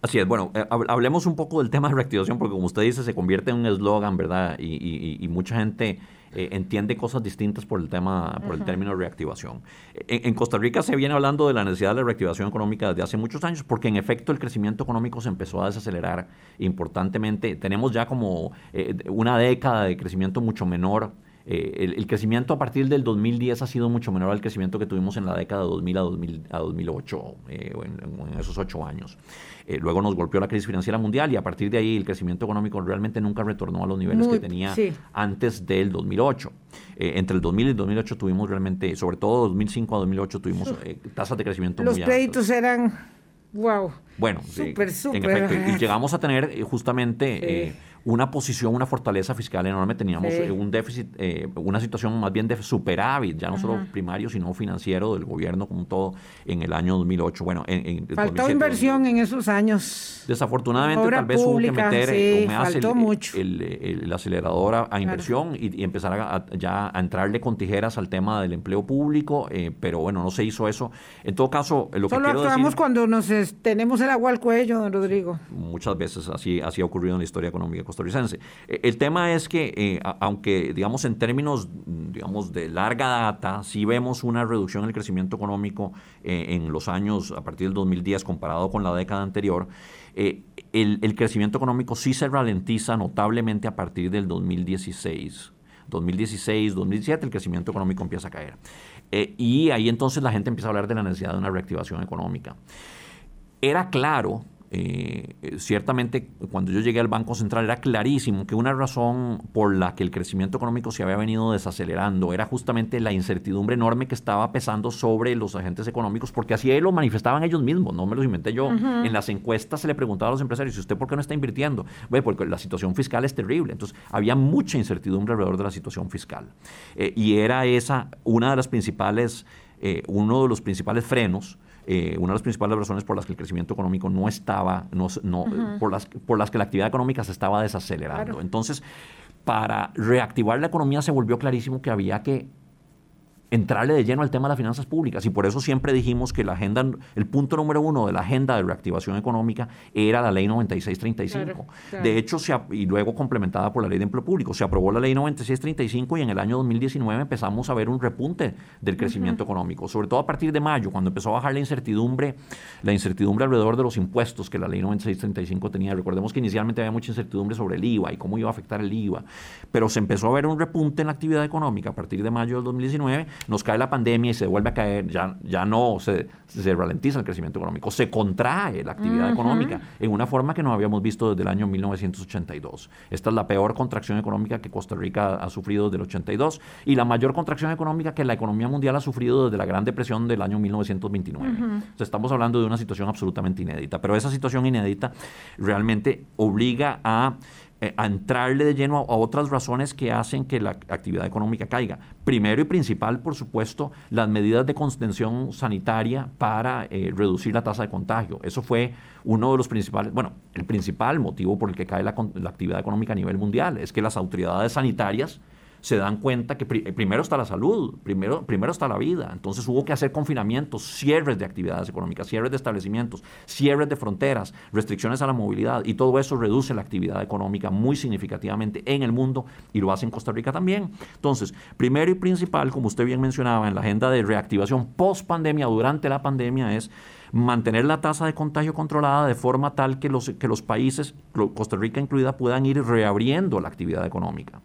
Así es, bueno, eh, hablemos un poco del tema de reactivación, porque como usted dice, se convierte en un eslogan, ¿verdad? Y, mucha gente entiende cosas distintas por el tema, por el término reactivación. En, Costa Rica se viene hablando de la necesidad de reactivación económica desde hace muchos años, porque en efecto el crecimiento económico se empezó a desacelerar importantemente. Tenemos ya como una década de crecimiento mucho menor eh, el, crecimiento a partir del 2010 ha sido mucho menor al crecimiento que tuvimos en la década de 2000 a, 2000, a 2008, eh, en, esos ocho años. Eh, luego nos golpeó la crisis financiera mundial y a partir de ahí el crecimiento económico realmente nunca retornó a los niveles que tenía antes del 2008. entre el 2000 y el 2008 tuvimos realmente, sobre todo 2005 a 2008, tuvimos tasas de crecimiento los muy altas. Los créditos eran, wow. Bueno, súper, súper. y llegamos a tener justamente una posición, una fortaleza fiscal enorme, teníamos eh, un déficit, eh, una situación más bien de superávit, ya no solo primario, sino financiero del gobierno como todo en el año 2008. Bueno, en, faltó inversión en esos años. Desafortunadamente, tal vez hubo que meter eh, el, el, acelerador a, inversión y, empezar a, ya a entrarle con tijeras al tema del empleo público, pero bueno, no se hizo eso. En todo caso, lo que quiero actuamos cuando nos tenemos el agua al cuello, don Rodrigo. Muchas veces así, así ha ocurrido en la historia económica eh, el tema es que, eh, aunque digamos en términos digamos de larga data, sí vemos una reducción en el crecimiento económico eh, en los años a partir del 2010 comparado con la década anterior, el, crecimiento económico sí se ralentiza notablemente a partir del 2016. 2016, 2017, el crecimiento económico empieza a caer. Y ahí entonces la gente empieza a hablar de la necesidad de una reactivación económica. Era claro eh, ciertamente cuando yo llegué al Banco Central era clarísimo que una razón por la que el crecimiento económico se había venido desacelerando era justamente la incertidumbre enorme que estaba pesando sobre los agentes económicos, porque así lo manifestaban ellos mismos, no me los inventé yo. En las encuestas se le preguntaba a los empresarios, ¿y usted por qué no está invirtiendo? Bueno, porque la situación fiscal es terrible. Entonces había mucha incertidumbre alrededor de la situación fiscal. Eh, y era esa una de las principales, eh, uno de los principales frenos eh, una de las principales razones por las que el crecimiento económico no estaba, no, por, las, por las que la actividad económica se estaba desacelerando. Entonces, para reactivar la economía se volvió clarísimo que había que entrarle de lleno al tema de las finanzas públicas y por eso siempre dijimos que la agenda, el punto número uno de la agenda de reactivación económica era la ley 9635. De hecho, se, y luego complementada por la ley de empleo público, se aprobó la ley 9635 y en el año 2019 empezamos a ver un repunte del crecimiento económico, sobre todo a partir de mayo, cuando empezó a bajar la incertidumbre, la incertidumbre alrededor de los impuestos que la ley 9635 tenía. Recordemos que inicialmente había mucha incertidumbre sobre el IVA y cómo iba a afectar el IVA, pero se empezó a ver un repunte en la actividad económica a partir de mayo del 2019 nos cae la pandemia y se vuelve a caer, ya, ya no se, se ralentiza el crecimiento económico, se contrae la actividad económica en una forma que no habíamos visto desde el año 1982. Esta es la peor contracción económica que Costa Rica ha sufrido desde el 82 y la mayor contracción económica que la economía mundial ha sufrido desde la Gran Depresión del año 1929. estamos hablando de una situación absolutamente inédita, pero esa situación inédita realmente obliga a eh, a entrarle de lleno a, otras razones que hacen que la actividad económica caiga. Primero y principal, por supuesto, las medidas de contención sanitaria para eh, reducir la tasa de contagio. Eso fue uno de los principales, bueno, el principal motivo por el que cae la actividad económica a nivel mundial, es que las autoridades sanitarias se dan cuenta que primero está la salud, primero, primero está la vida. Entonces hubo que hacer confinamientos, cierres de actividades económicas, cierres de establecimientos, cierres de fronteras, restricciones a la movilidad y todo eso reduce la actividad económica muy significativamente en el mundo y lo hace en Costa Rica también. Entonces, primero y principal, como usted bien mencionaba, en la agenda de reactivación post pandemia, durante la pandemia, es mantener la tasa de contagio controlada de forma tal que los, que los países, Costa Rica incluida, puedan ir reabriendo la actividad económica.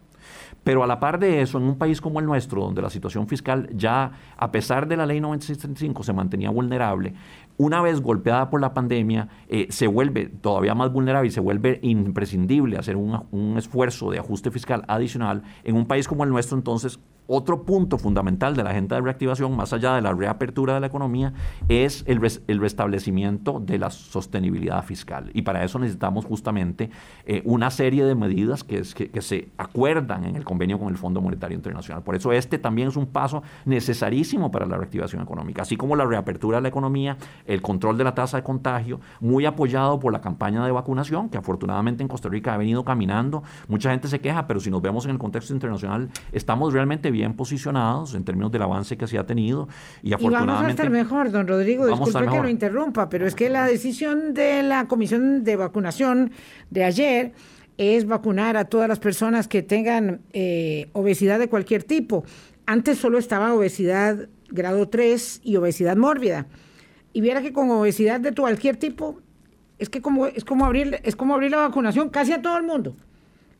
Pero a la par de eso, en un país como el nuestro, donde la situación fiscal ya, a pesar de la ley 9635, se mantenía vulnerable, una vez golpeada por la pandemia, eh, se vuelve todavía más vulnerable y se vuelve imprescindible hacer un, un esfuerzo de ajuste fiscal adicional. En un país como el nuestro, entonces, otro punto fundamental de la agenda de reactivación, más allá de la reapertura de la economía, es el, restablecimiento de la sostenibilidad fiscal. Y para eso necesitamos justamente eh, una serie de medidas que, que, se acuerdan en el convenio con el Fondo Monetario Internacional. Por eso este también es un paso necesarísimo para la reactivación económica, así como la reapertura de la economía, el control de la tasa de contagio, muy apoyado por la campaña de vacunación, que afortunadamente en Costa Rica ha venido caminando. Mucha gente se queja, pero si nos vemos en el contexto internacional, estamos realmente bien bien posicionados en términos del avance que se ha tenido y afortunadamente... vamos a estar mejor, don Rodrigo, disculpe que lo interrumpa, pero es que la decisión de la Comisión de Vacunación de ayer es vacunar a todas las personas que tengan eh, obesidad de cualquier tipo. Antes solo estaba obesidad grado 3 y obesidad mórbida. Y viera que con obesidad de cualquier tipo es que como es como abrir es como abrir la vacunación casi a todo el mundo.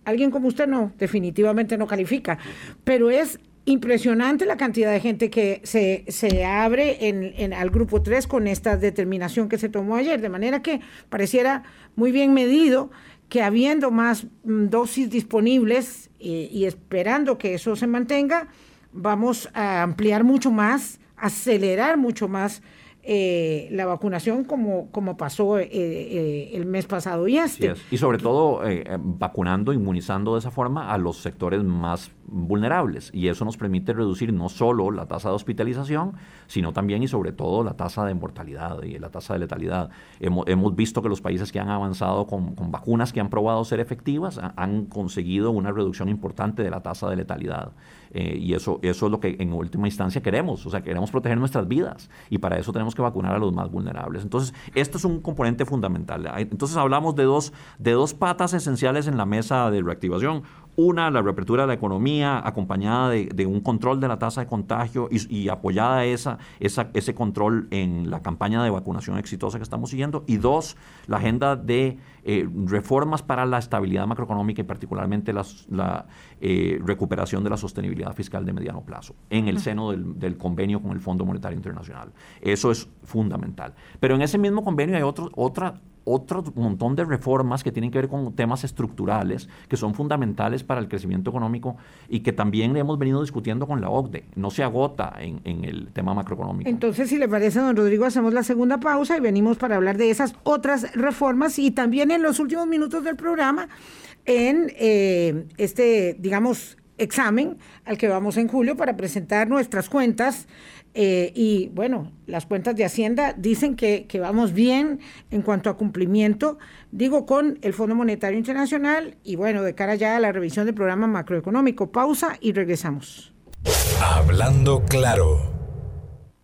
Alguien como usted no, definitivamente no califica, pero es impresionante la cantidad de gente que se, se abre en, en, al grupo 3 con esta determinación que se tomó ayer, de manera que pareciera muy bien medido que habiendo más mm, dosis disponibles y esperando que eso se mantenga, vamos a ampliar mucho más, acelerar mucho más eh, la vacunación como, como pasó eh, eh, el mes pasado y este. Y sobre todo vacunando, inmunizando de esa forma a los sectores más vulnerables. Y eso nos permite reducir no solo la tasa de hospitalización, sino también y sobre todo la tasa de mortalidad y la tasa de letalidad. Hemos, hemos visto que los países que han avanzado con, con, vacunas que han probado ser efectivas han conseguido una reducción importante de la tasa de letalidad. Y eso, eso es lo que en última instancia queremos. O sea, queremos proteger nuestras vidas. Y para eso tenemos que vacunar a los más vulnerables. Entonces, esto es un componente fundamental. Entonces, hablamos de dos, de dos patas esenciales en la mesa de reactivación. Una, la reapertura de la economía acompañada de, un control de la tasa de contagio y, apoyada esa, esa, ese control en la campaña de vacunación exitosa que estamos siguiendo. Y dos, la agenda de eh, reformas para la estabilidad macroeconómica y particularmente la eh, recuperación de la sostenibilidad fiscal de mediano plazo en el seno del, del, convenio con el Fondo Monetario Internacional. Eso es fundamental. Pero en ese mismo convenio hay otro, otra, otro montón de reformas que tienen que ver con temas estructurales que son fundamentales para el crecimiento económico y que también hemos venido discutiendo con la OCDE. No se agota en, en, el tema macroeconómico. Entonces, si le parece, don Rodrigo, hacemos la segunda pausa y venimos para hablar de esas otras reformas y también en los últimos minutos del programa en eh, este, digamos, examen al que vamos en julio para presentar nuestras cuentas eh, y bueno, las cuentas de Hacienda dicen que, que, vamos bien en cuanto a cumplimiento, digo, con el Fondo Monetario Internacional y bueno, de cara ya a la revisión del programa macroeconómico. Pausa y regresamos. Hablando claro.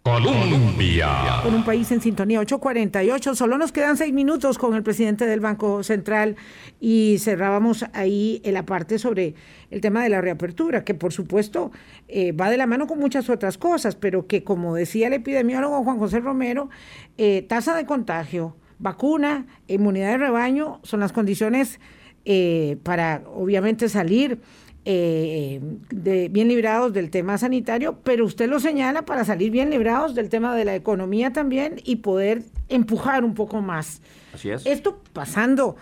Colombia. Con un país en sintonía 848, solo nos quedan seis minutos con el presidente del Banco Central y cerrábamos ahí la parte sobre el tema de la reapertura, que por supuesto eh, va de la mano con muchas otras cosas, pero que como decía el epidemiólogo Juan José Romero, eh, tasa de contagio, vacuna, inmunidad de rebaño son las condiciones eh, para obviamente salir eh, de, bien librados del tema sanitario, pero usted lo señala para salir bien librados del tema de la economía también y poder empujar un poco más. Así es. Esto pasando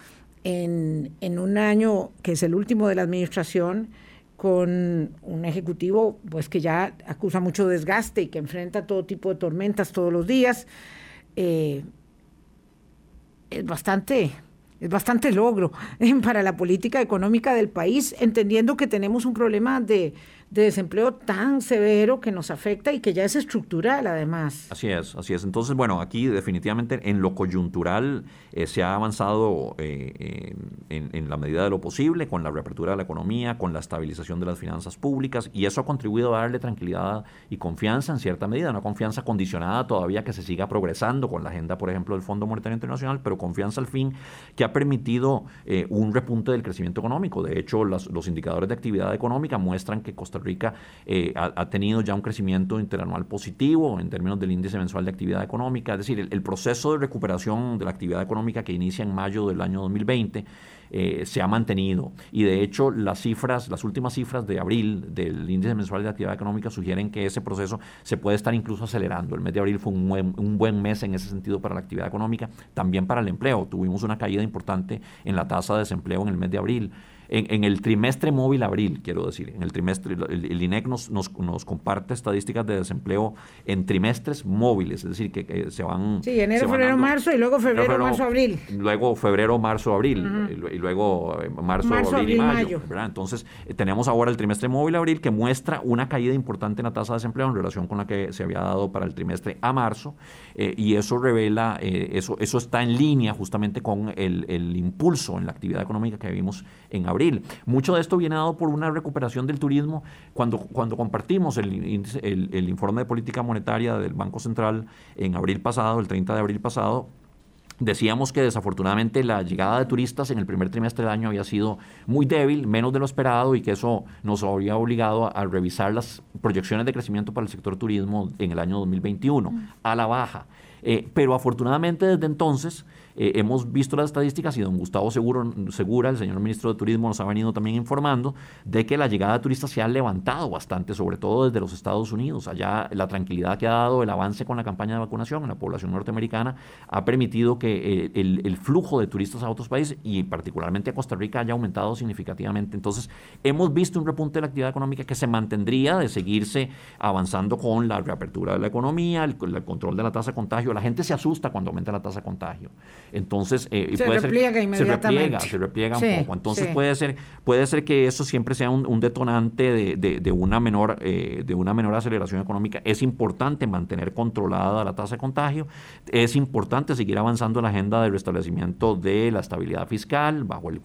en, en un año que es el último de la administración, con un ejecutivo pues que ya acusa mucho desgaste y que enfrenta todo tipo de tormentas todos los días. Eh, es bastante es bastante logro para la política económica del país, entendiendo que tenemos un problema de, de desempleo tan severo que nos afecta y que ya es estructural además. Así es, así es. Entonces, bueno, aquí definitivamente en lo coyuntural eh, se ha avanzado eh, en, la medida de lo posible con la reapertura de la economía, con la estabilización de las finanzas públicas y eso ha contribuido a darle tranquilidad y confianza en cierta medida, una confianza condicionada todavía que se siga progresando con la agenda, por ejemplo, del Fondo Monetario Internacional, pero confianza al fin que ha permitido eh, un repunte del crecimiento económico. De hecho, los indicadores de actividad económica muestran que Costa Rica eh, ha, tenido ya un crecimiento interanual positivo en términos del índice mensual de actividad económica. Es decir, el, proceso de recuperación de la actividad económica que inicia en mayo del año 2020 eh, se ha mantenido. Y de hecho, las cifras, las últimas cifras de abril del índice mensual de actividad económica sugieren que ese proceso se puede estar incluso acelerando. El mes de abril fue un buen, un buen mes en ese sentido para la actividad económica, también para el empleo. Tuvimos una caída importante en la tasa de desempleo en el mes de abril en, el trimestre móvil abril, quiero decir, en el trimestre, el, INEC nos, nos, comparte estadísticas de desempleo en trimestres móviles, es decir, que, se van... Sí, enero, febrero, marzo y luego febrero, marzo, abril. Luego febrero, marzo, abril, y, luego eh, marzo, abril, y mayo. Entonces, eh, tenemos ahora el trimestre móvil abril que muestra una caída importante en la tasa de desempleo en relación con la que se había dado para el trimestre a marzo, eh, y eso revela, eso, eso está en línea justamente con el, el impulso en la actividad económica que vimos en abril abril. Mucho de esto viene dado por una recuperación del turismo. Cuando, cuando compartimos el, el, informe de política monetaria del Banco Central en abril pasado, el 30 de abril pasado, Decíamos que desafortunadamente la llegada de turistas en el primer trimestre del año había sido muy débil, menos de lo esperado, y que eso nos habría obligado a, revisar las proyecciones de crecimiento para el sector turismo en el año 2021 a la baja. Eh, pero afortunadamente desde entonces eh, hemos visto las estadísticas y don Gustavo Seguro, Segura, el señor ministro de Turismo, nos ha venido también informando de que la llegada de turistas se ha levantado bastante, sobre todo desde los Estados Unidos. Allá la tranquilidad que ha dado el avance con la campaña de vacunación en la población norteamericana ha permitido que eh, el, flujo de turistas a otros países y particularmente a Costa Rica haya aumentado significativamente. Entonces, hemos visto un repunte de la actividad económica que se mantendría de seguirse avanzando con la reapertura de la economía, el, el control de la tasa de contagio. La gente se asusta cuando aumenta la tasa de contagio. Entonces, eh, se repliega inmediatamente. Se repliega, se repliega un poco. Entonces puede ser, puede ser que eso siempre sea un, detonante de, una menor, eh, de una menor aceleración económica. Es importante mantener controlada la tasa de contagio. Es importante seguir avanzando en la agenda de restablecimiento de la estabilidad fiscal bajo el,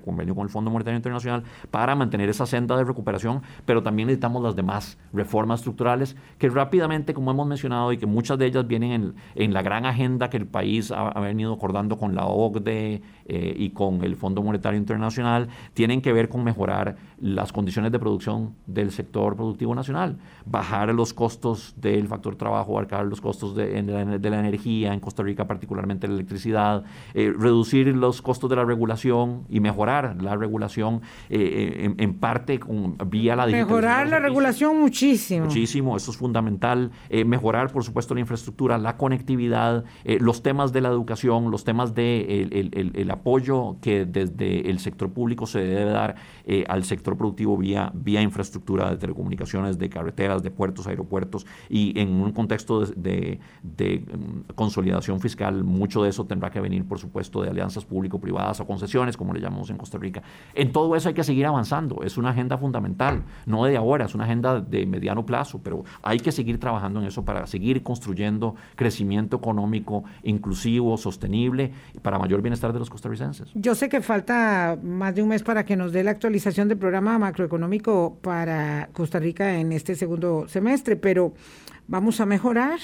convenio con el Fondo Monetario Internacional para mantener esa senda de recuperación, pero también necesitamos las demás reformas estructurales que rápidamente, como hemos mencionado, y que muchas de ellas vienen en, la gran agenda que el país ha, ha venido acordando acordando con la OCDE eh, y con el Fondo Monetario Internacional, tienen que ver con mejorar las condiciones de producción del sector productivo nacional, bajar los costos del factor trabajo, bajar los costos de, la, energía, en Costa Rica particularmente la electricidad, eh, reducir los costos de la regulación y mejorar la regulación en, en, parte con, vía la digitalización. Mejorar la regulación muchísimo. Muchísimo, eso es fundamental. mejorar, por supuesto, la infraestructura, la conectividad, los temas de la educación, los temas de el, apoyo que desde el sector público se debe dar eh, al sector productivo vía, vía infraestructura de telecomunicaciones, de carreteras, de puertos, aeropuertos y en un contexto de, mm, consolidación fiscal, mucho de eso tendrá que venir, por supuesto, de alianzas público-privadas o concesiones, como le llamamos en Costa Rica. En todo eso hay que seguir avanzando, es una agenda fundamental, no de ahora, es una agenda de mediano plazo, pero hay que seguir trabajando en eso para seguir construyendo crecimiento económico inclusivo, sostenible, para mayor bienestar de los costarricenses. Yo sé que falta más de un mes para que nos dé la actualización del programa macroeconómico para Costa Rica en este segundo semestre, pero vamos a mejorar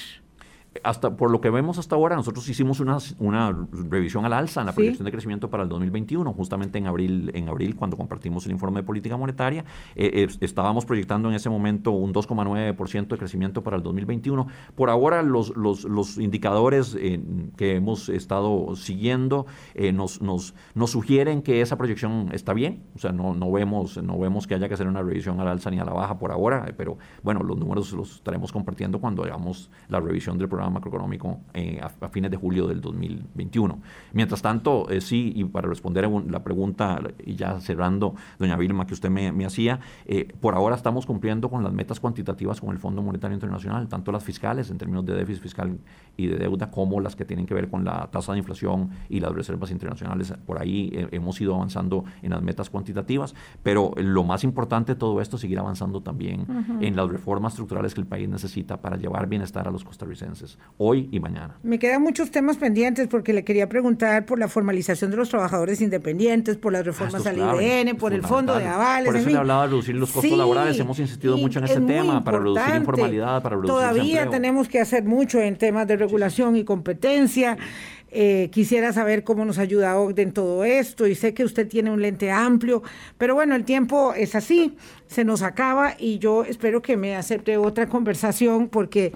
hasta por lo que vemos hasta ahora, nosotros hicimos una, una revisión al alza en la proyección de crecimiento para el 2021, justamente en abril, en abril cuando compartimos el informe de política monetaria, eh, estábamos proyectando en ese momento un 2,9% de crecimiento para el 2021. Por ahora los, los, los indicadores eh, que hemos estado siguiendo eh, nos, nos, nos, sugieren que esa proyección está bien, o sea, no, no, vemos, no vemos que haya que hacer una revisión al alza ni a la baja por ahora, pero bueno, los números los estaremos compartiendo cuando hagamos la revisión del programa macroeconómico eh, a, fines de julio del 2021. Mientras tanto, eh, sí, y para responder la pregunta, y ya cerrando, doña Vilma, que usted me, hacía, eh, por ahora estamos cumpliendo con las metas cuantitativas con el Fondo Monetario Internacional, tanto las fiscales en términos de déficit fiscal y de deuda, como las que tienen que ver con la tasa de inflación y las reservas internacionales. Por ahí hemos ido avanzando en las metas cuantitativas, pero lo más importante de todo esto es seguir avanzando también en las reformas estructurales que el país necesita para llevar bienestar a los costarricenses hoy y mañana. Me quedan muchos temas pendientes porque le quería preguntar por la formalización de los trabajadores independientes, por las reformas ah, al IBN, por el fondo de avales. Por eso le hablaba de reducir los costos laborales, hemos insistido mucho en ese tema, para reducir informalidad, para reducir Todavía tenemos que hacer mucho en temas de regulación y competencia. Eh, quisiera saber cómo nos ayuda OCDE en todo esto y sé que usted tiene un lente amplio, pero bueno, el tiempo es así, se nos acaba y yo espero que me acepte otra conversación porque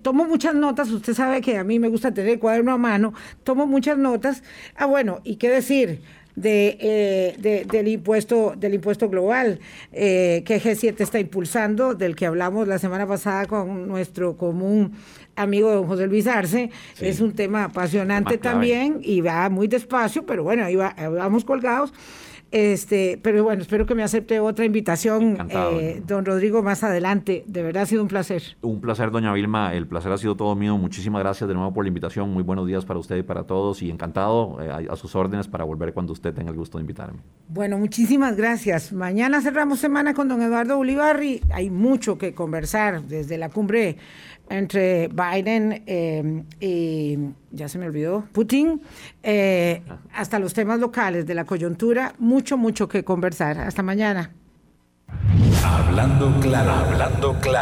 tomo muchas notas, usted sabe que a mí me gusta tener el cuaderno a mano, tomo muchas notas. Ah, bueno, ¿y qué decir? De, eh, del impuesto del impuesto global eh, que G7 está impulsando, del que hablamos la semana pasada con nuestro común amigo don José Luis Arce. Es un tema apasionante también y va muy despacio, pero bueno, ahí vamos colgados. Este, pero bueno, espero que me acepte otra invitación, eh, don Rodrigo, más adelante. De verdad ha sido un placer. Un placer, doña Vilma. El placer ha sido todo mío. Muchísimas gracias de nuevo por la invitación. Muy buenos días para usted y para todos. Y encantado eh, a, sus órdenes para volver cuando usted tenga el gusto de invitarme. Bueno, muchísimas gracias. Mañana cerramos semana con don Eduardo Ulibarri. Hay mucho que conversar desde la cumbre entre Biden eh, y, ya se me olvidó, Putin, eh, hasta los temas locales de la coyuntura, mucho, mucho que conversar. Hasta mañana. Hablando claro, hablando claro.